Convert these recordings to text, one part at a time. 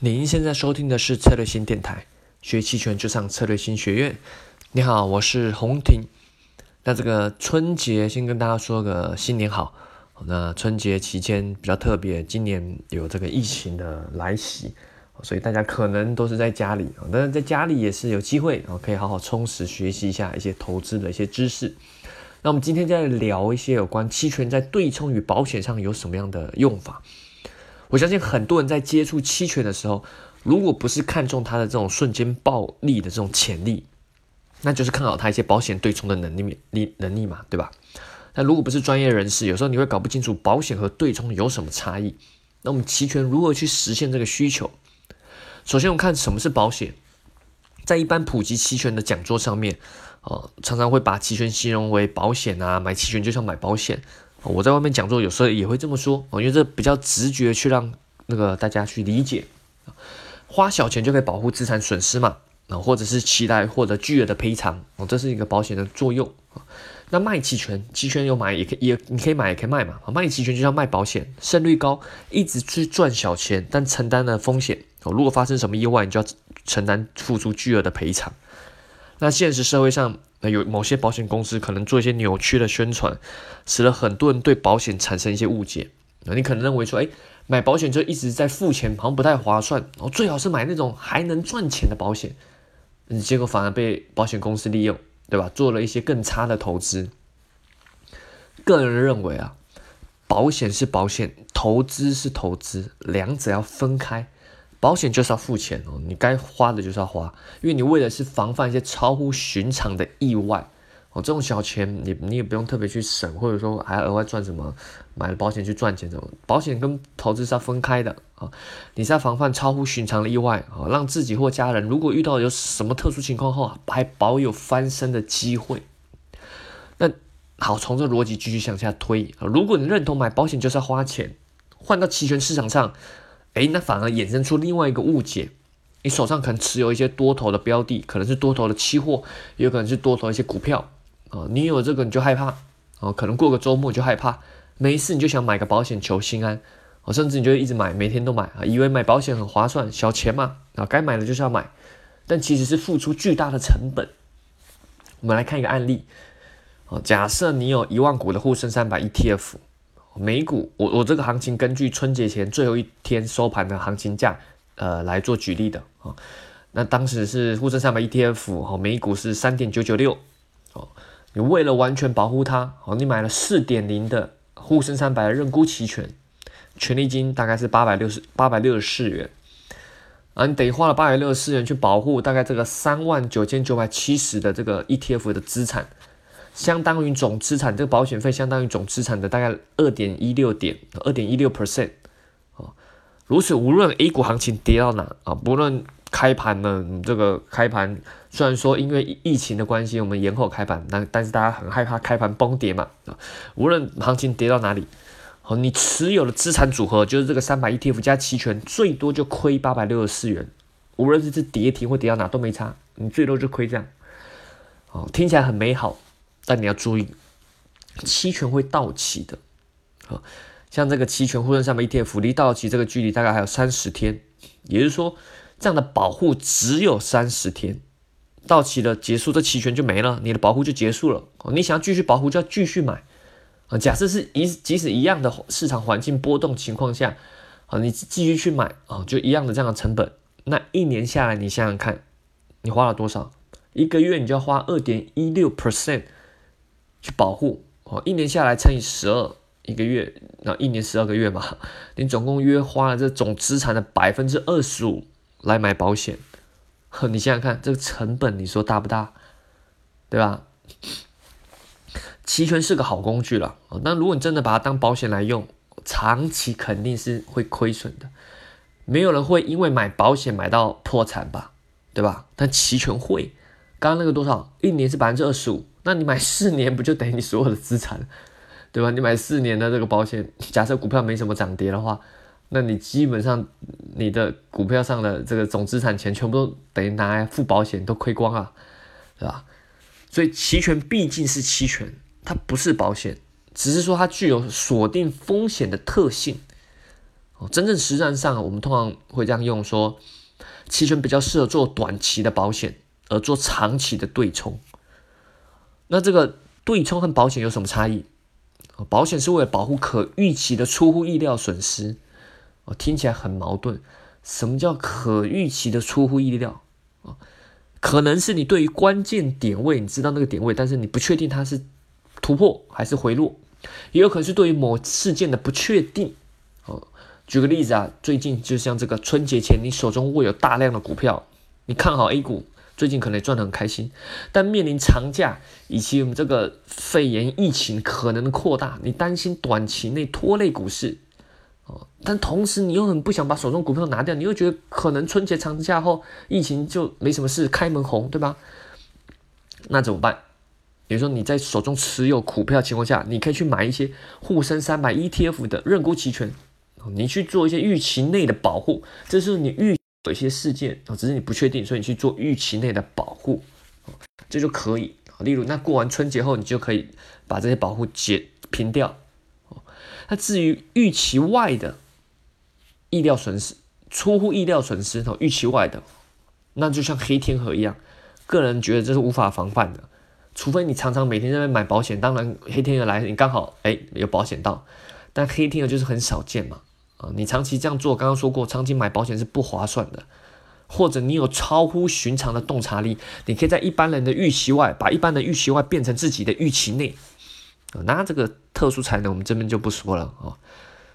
您现在收听的是策略新电台，学期权就上策略新学院。你好，我是洪婷。那这个春节先跟大家说个新年好。那春节期间比较特别，今年有这个疫情的来袭，所以大家可能都是在家里啊。但是在家里也是有机会啊，可以好好充实学习一下一些投资的一些知识。那我们今天再聊一些有关期权在对冲与保险上有什么样的用法。我相信很多人在接触期权的时候，如果不是看中它的这种瞬间暴利的这种潜力，那就是看好它一些保险对冲的能力力能力嘛，对吧？那如果不是专业人士，有时候你会搞不清楚保险和对冲有什么差异。那我们期权如何去实现这个需求？首先，我们看什么是保险。在一般普及期权的讲座上面，呃，常常会把期权形容为保险啊，买期权就像买保险。我在外面讲座有时候也会这么说，我觉得这比较直觉去让那个大家去理解，花小钱就可以保护资产损失嘛，啊，或者是期待获得巨额的赔偿，哦，这是一个保险的作用啊。那卖期权，期权有买也可以，也你可以买也可以卖嘛，卖期权就像卖保险，胜率高，一直去赚小钱，但承担了风险，哦，如果发生什么意外，你就要承担付出巨额的赔偿。那现实社会上。那有某些保险公司可能做一些扭曲的宣传，使得很多人对保险产生一些误解。那你可能认为说，哎，买保险就一直在付钱，好像不太划算。哦，最好是买那种还能赚钱的保险。嗯，结果反而被保险公司利用，对吧？做了一些更差的投资。个人认为啊，保险是保险，投资是投资，两者要分开。保险就是要付钱哦，你该花的就是要花，因为你为的是防范一些超乎寻常的意外哦。这种小钱你你也不用特别去省，或者说还额外赚什么，买了保险去赚钱这种。保险跟投资是要分开的啊，你是要防范超乎寻常的意外啊，让自己或家人如果遇到有什么特殊情况后，还保有翻身的机会。那好，从这逻辑继续向下推啊，如果你认同买保险就是要花钱，换到期权市场上。哎，那反而衍生出另外一个误解，你手上可能持有一些多头的标的，可能是多头的期货，也有可能是多头一些股票啊。你有这个你就害怕啊，可能过个周末就害怕，没事你就想买个保险求心安，哦，甚至你就一直买，每天都买啊，以为买保险很划算，小钱嘛啊，该买的就是要买，但其实是付出巨大的成本。我们来看一个案例啊，假设你有一万股的沪深三百 ETF。美股，我我这个行情根据春节前最后一天收盘的行情价，呃来做举例的啊。那当时是沪深三百 ETF 哦，美股是三点九九六哦。你为了完全保护它哦，你买了四点零的沪深三百的认沽期权，权利金大概是八百六十八百六十四元啊。你等于花了八百六十四元去保护大概这个三万九千九百七十的这个 ETF 的资产。相当于总资产，这个保险费相当于总资产的大概二点一六点，二点一六 percent，啊，如此无论 A 股行情跌到哪啊，不论开盘呢，这个开盘虽然说因为疫情的关系我们延后开盘，但但是大家很害怕开盘崩跌嘛啊，无论行情跌到哪里，好，你持有的资产组合就是这个三百 ETF 加期权，最多就亏八百六十四元，无论是跌停或跌到哪都没差，你最多就亏这样，哦，听起来很美好。但你要注意，期权会到期的，啊，像这个期权沪深三百 ETF 离到期这个距离大概还有三十天，也就是说，这样的保护只有三十天，到期了结束，这期权就没了，你的保护就结束了。你想要继续保护，就要继续买，啊，假设是一即使一样的市场环境波动情况下，啊，你继续去买，啊，就一样的这样的成本，那一年下来，你想想看，你花了多少？一个月你就要花二点一六 percent。去保护哦，一年下来乘以十二一个月，那一年十二个月嘛，你总共约花了这总资产的百分之二十五来买保险，你想想看这个成本，你说大不大？对吧？期权是个好工具了那，如果你真的把它当保险来用，长期肯定是会亏损的。没有人会因为买保险买到破产吧？对吧？但期权会。刚刚那个多少？一年是百分之二十五。那你买四年不就等于你所有的资产，对吧？你买四年的这个保险，假设股票没什么涨跌的话，那你基本上你的股票上的这个总资产钱全部都等于拿来付保险，都亏光了，对吧？所以期权毕竟是期权，它不是保险，只是说它具有锁定风险的特性。哦，真正实战上我们通常会这样用说，期权比较适合做短期的保险，而做长期的对冲。那这个对冲和保险有什么差异？保险是为了保护可预期的出乎意料损失。哦，听起来很矛盾。什么叫可预期的出乎意料？啊，可能是你对于关键点位，你知道那个点位，但是你不确定它是突破还是回落，也有可能是对于某事件的不确定。哦，举个例子啊，最近就像这个春节前，你手中握有大量的股票，你看好 A 股，最近可能赚得很开心，但面临长假以及我们这个肺炎疫情可能扩大，你担心短期内拖累股市。但同时你又很不想把手中股票拿掉，你又觉得可能春节长假后疫情就没什么事，开门红，对吧？那怎么办？比如说你在手中持有股票情况下，你可以去买一些沪深三百 ETF 的认沽期权，你去做一些预期内的保护。这是你预有一些事件啊，只是你不确定，所以你去做预期内的保护，这就可以。例如，那过完春节后，你就可以把这些保护解平掉。那至于预期外的意料损失、出乎意料损失哦，预期外的，那就像黑天鹅一样，个人觉得这是无法防范的。除非你常常每天在那买保险，当然黑天鹅来你刚好哎有保险到，但黑天鹅就是很少见嘛啊！你长期这样做，刚刚说过，长期买保险是不划算的。或者你有超乎寻常的洞察力，你可以在一般人的预期外，把一般的预期外变成自己的预期内。那这个特殊才能我们这边就不说了啊。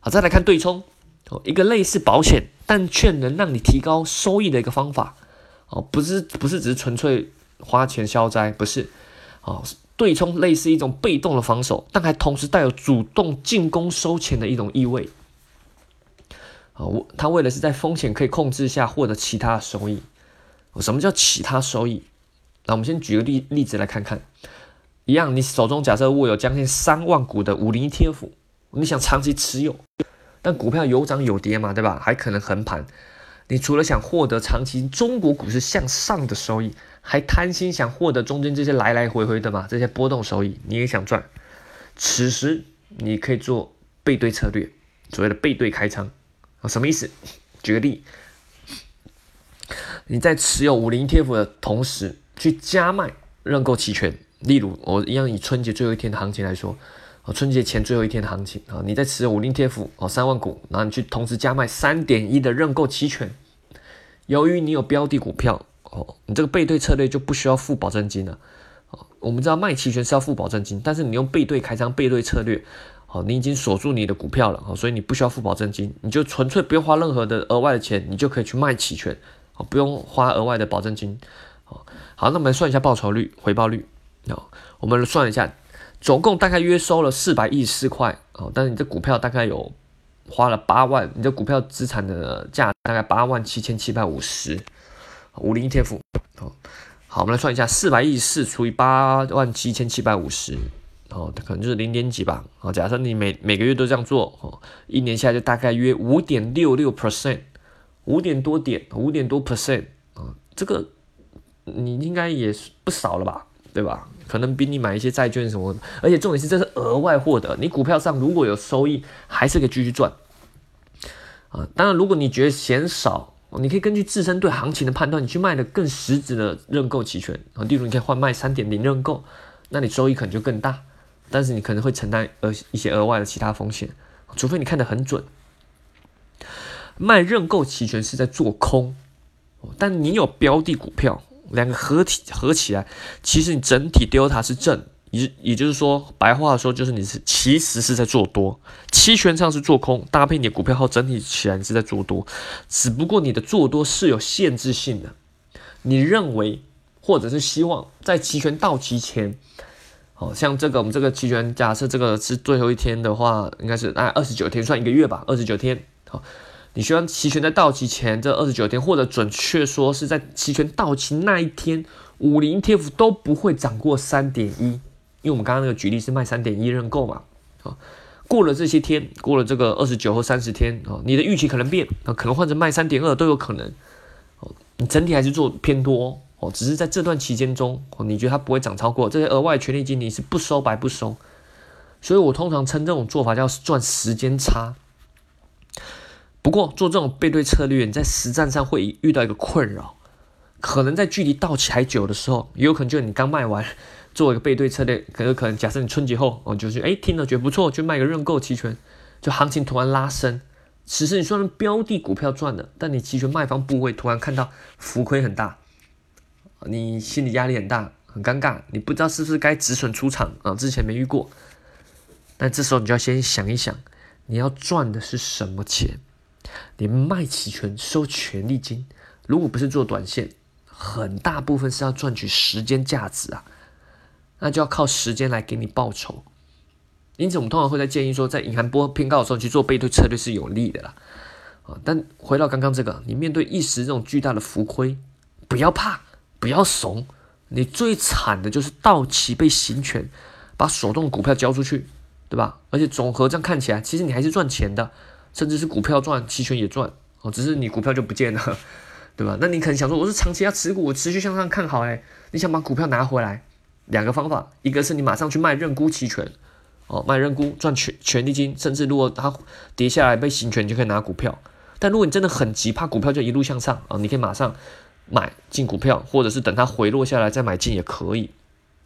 好，再来看对冲，哦，一个类似保险但却能让你提高收益的一个方法，哦，不是不是只是纯粹花钱消灾，不是，哦，对冲类似一种被动的防守，但还同时带有主动进攻收钱的一种意味。啊，我他为的是在风险可以控制下获得其他收益。什么叫其他收益？那我们先举个例例子来看看。一样，你手中假设握有将近三万股的五零 ETF，你想长期持有，但股票有涨有跌嘛，对吧？还可能横盘。你除了想获得长期中国股市向上的收益，还贪心想获得中间这些来来回回的嘛，这些波动收益你也想赚。此时你可以做背对策略，所谓的背对开仓什么意思？举个例，你在持有五零 ETF 的同时，去加卖认购期权。例如，我一样以春节最后一天的行情来说，啊，春节前最后一天的行情啊，你在持有五零 TF 哦三万股，然后你去同时加卖三点一的认购期权，由于你有标的股票哦，你这个背对策略就不需要付保证金了。哦，我们知道卖期权是要付保证金，但是你用背对开仓背对策略，哦，你已经锁住你的股票了，哦，所以你不需要付保证金，你就纯粹不用花任何的额外的钱，你就可以去卖期权，哦，不用花额外的保证金。哦，好，那我们算一下报酬率、回报率。哦，我们算一下，总共大概约收了四百一十四块哦，但是你这股票大概有花了八万，你这股票资产的价大概八万七千七百五十，五零 ETF 哦，好，我们来算一下，四百一十四除以八万七千七百五十，哦，可能就是零点几吧，哦，假设你每每个月都这样做，哦，一年下来就大概约五点六六 percent，五点多点，五点多 percent 啊，这个你应该也不少了吧？对吧？可能比你买一些债券什么，而且重点是这是额外获得。你股票上如果有收益，还是可以继续赚啊。当然，如果你觉得嫌少，你可以根据自身对行情的判断，你去卖的更实质的认购期权啊。例如，你可以换卖三点零认购，那你收益可能就更大，但是你可能会承担额一些额外的其他风险，除非你看得很准。卖认购期权是在做空，但你有标的股票。两个合体合起来，其实你整体 delta 是正，也也就是说，白话说就是你是其实是在做多，期权上是做空，搭配你股票后整体起来是在做多，只不过你的做多是有限制性的，你认为或者是希望在期权到期前，好像这个我们这个期权假设这个是最后一天的话，应该是按二十九天算一个月吧，二十九天。好。你希望期权在到期前这二十九天，或者准确说是在期权到期那一天，五零 TF 都不会涨过三点一，因为我们刚刚那个举例是卖三点一认购嘛，啊，过了这些天，过了这个二十九或三十天啊，你的预期可能变啊，可能换成卖三点二都有可能，哦，你整体还是做偏多，只是在这段期间中，哦，你觉得它不会涨超过这些额外权利金，你是不收白不收，所以我通常称这种做法叫赚时间差。不过做这种背对策略，你在实战上会遇到一个困扰，可能在距离到期还久的时候，也有可能就你刚卖完，做一个背对策略，可有可能假设你春节后，哦，就是哎听了觉得不错，就卖个认购期权，就行情突然拉升，此时你虽然标的股票赚了，但你期权卖方部位突然看到浮亏很大，你心理压力很大，很尴尬，你不知道是不是该止损出场啊？之前没遇过，但这时候你就要先想一想，你要赚的是什么钱？你卖期权收权利金，如果不是做短线，很大部分是要赚取时间价值啊，那就要靠时间来给你报酬。因此，我们通常会在建议说，在隐含波偏高的时候去做背对策略是有利的啦。啊，但回到刚刚这个，你面对一时这种巨大的浮亏，不要怕，不要怂。你最惨的就是到期被行权，把手动股票交出去，对吧？而且总和这样看起来，其实你还是赚钱的。甚至是股票赚，期权也赚哦，只是你股票就不见了，对吧？那你可能想说，我是长期要持股，我持续向上看好哎，你想把股票拿回来，两个方法，一个是你马上去卖认沽期权，哦，卖认沽赚权权利金，甚至如果它跌下来被行权，你就可以拿股票。但如果你真的很急，怕股票就一路向上啊，你可以马上买进股票，或者是等它回落下来再买进也可以。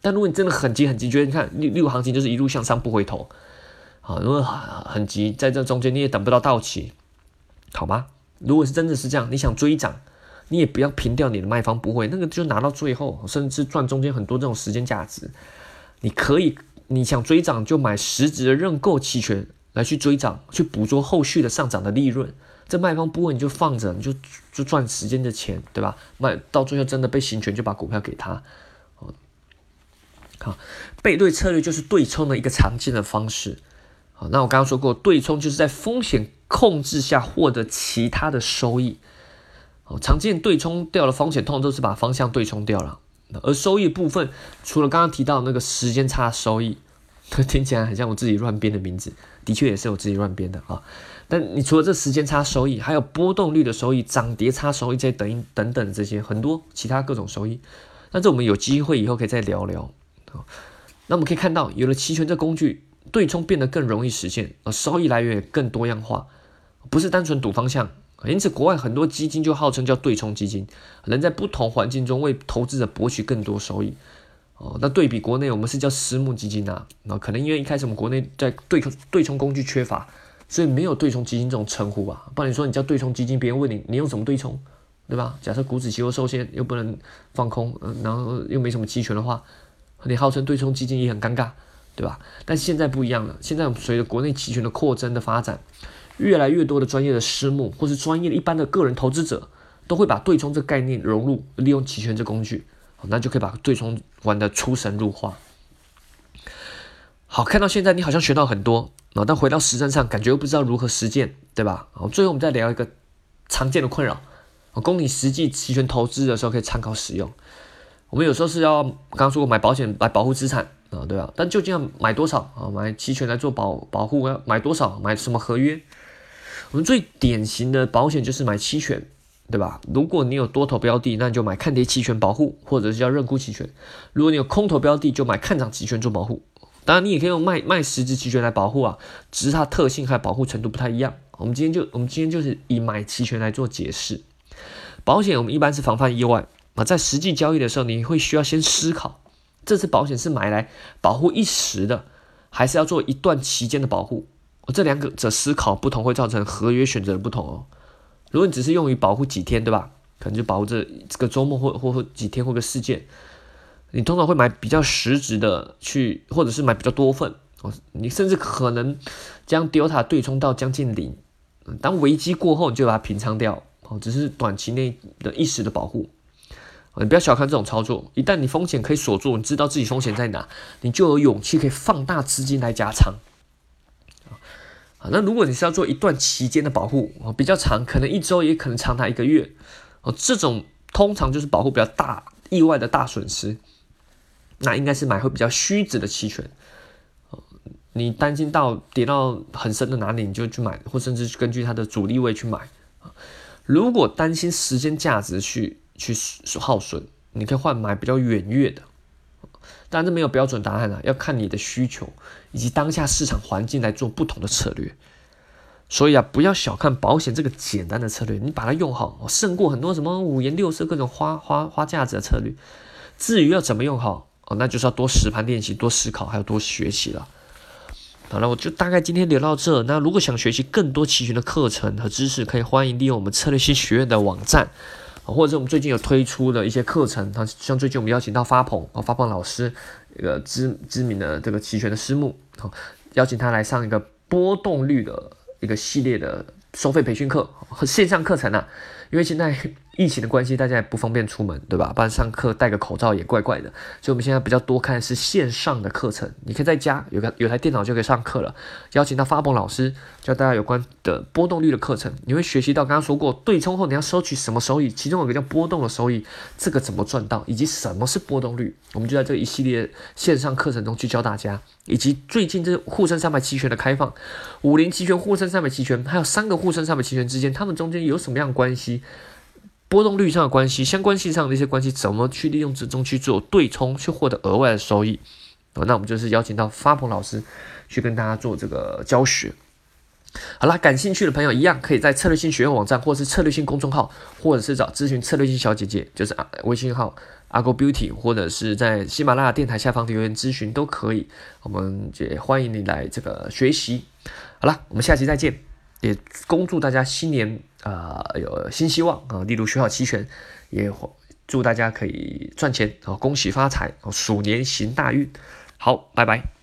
但如果你真的很急很急，觉得你看六六行情就是一路向上不回头。啊，如果很急，在这中间你也等不到到期，好吗？如果是真的是这样，你想追涨，你也不要平掉你的卖方不会，那个就拿到最后，甚至赚中间很多这种时间价值。你可以，你想追涨就买实质的认购期权来去追涨，去捕捉后续的上涨的利润。这卖方不会你就放着，你就就赚时间的钱，对吧？卖到最后真的被行权，就把股票给他。好，背对策略就是对冲的一个常见的方式。好，那我刚刚说过，对冲就是在风险控制下获得其他的收益。哦，常见对冲掉了风险，通常都是把方向对冲掉了。而收益部分，除了刚刚提到那个时间差收益，听起来很像我自己乱编的名字，的确也是我自己乱编的啊。但你除了这时间差收益，还有波动率的收益、涨跌差收益这些等等等这些很多其他各种收益。那这我们有机会以后可以再聊聊。那我们可以看到，有了期权这工具。对冲变得更容易实现，而收益来源也更多样化，不是单纯赌方向。因此，国外很多基金就号称叫对冲基金，能在不同环境中为投资者博取更多收益。哦，那对比国内，我们是叫私募基金啊。那可能因为一开始我们国内在对对冲工具缺乏，所以没有对冲基金这种称呼吧。不然你说你叫对冲基金，别人问你你用什么对冲，对吧？假设股指期货受限，又不能放空，嗯然后又没什么期权的话，你号称对冲基金也很尴尬。对吧？但现在不一样了。现在随着国内期权的扩增的发展，越来越多的专业的私募或是专业的一般的个人投资者，都会把对冲这概念融入，利用期权这工具，那就可以把对冲玩的出神入化。好，看到现在你好像学到很多啊，但回到实战上，感觉又不知道如何实践，对吧？好，最后我们再聊一个常见的困扰，供你实际期权投资的时候可以参考使用。我们有时候是要刚刚说过买保险来保护资产。啊，对吧？但究竟要买多少啊？买期权来做保保护，要买多少？买什么合约？我们最典型的保险就是买期权，对吧？如果你有多头标的，那你就买看跌期权保护，或者是叫认沽期权；如果你有空头标的，就买看涨期权做保护。当然，你也可以用卖卖实质期权来保护啊，只是它特性和保护程度不太一样。我们今天就我们今天就是以买期权来做解释。保险我们一般是防范意外啊，在实际交易的时候，你会需要先思考。这次保险是买来保护一时的，还是要做一段期间的保护？这两个者思考不同，会造成合约选择的不同哦。如果你只是用于保护几天，对吧？可能就保护这这个周末或或或几天或个事件，你通常会买比较实质的去，或者是买比较多份哦。你甚至可能将 delta 对冲到将近零，当危机过后，你就把它平仓掉哦，只是短期内的一时的保护。你不要小看这种操作，一旦你风险可以锁住，你知道自己风险在哪，你就有勇气可以放大资金来加仓。啊，那如果你是要做一段期间的保护，哦，比较长，可能一周也可能长达一个月，哦，这种通常就是保护比较大意外的大损失，那应该是买会比较虚值的期权。你担心到跌到很深的哪里，你就去买，或甚至根据它的主力位去买。如果担心时间价值去。去耗损，你可以换买比较远月的，但这没有标准答案啊，要看你的需求以及当下市场环境来做不同的策略。所以啊，不要小看保险这个简单的策略，你把它用好，胜过很多什么五颜六色各种花花花架子的策略。至于要怎么用好哦，那就是要多实盘练习、多思考，还有多学习了。好了，我就大概今天聊到这。那如果想学习更多期权的课程和知识，可以欢迎利用我们策略性学院的网站，或者是我们最近有推出的一些课程。像最近我们邀请到发鹏哦，发鹏老师一个知知名的这个期权的师母，邀请他来上一个波动率的一个系列的收费培训课和线上课程啊。因为现在疫情的关系，大家也不方便出门，对吧？不然上课戴个口罩也怪怪的。所以我们现在比较多看的是线上的课程，你可以在家有个有台电脑就可以上课了。邀请到发鹏老师教大家有关的波动率的课程，你会学习到刚刚说过对冲后你要收取什么收益，其中有个叫波动的收益，这个怎么赚到，以及什么是波动率，我们就在这一系列线上课程中去教大家。以及最近这沪深三百期权的开放，五零期权、沪深三百期权，还有三个沪深三百期权之间，它们中间有什么样的关系？波动率上的关系，相关性上的一些关系，怎么去利用之中去做对冲，去获得额外的收益？哦，那我们就是邀请到发鹏老师去跟大家做这个教学。好啦，感兴趣的朋友一样可以在策略性学院网站，或是策略性公众号，或者是找咨询策略性小姐姐，就是啊微信号。阿 Go Beauty，或者是在喜马拉雅电台下方留言咨询都可以，我们也欢迎你来这个学习。好了，我们下期再见，也恭祝大家新年啊有新希望啊，例如学校期权，也祝大家可以赚钱啊，恭喜发财，鼠年行大运。好，拜拜。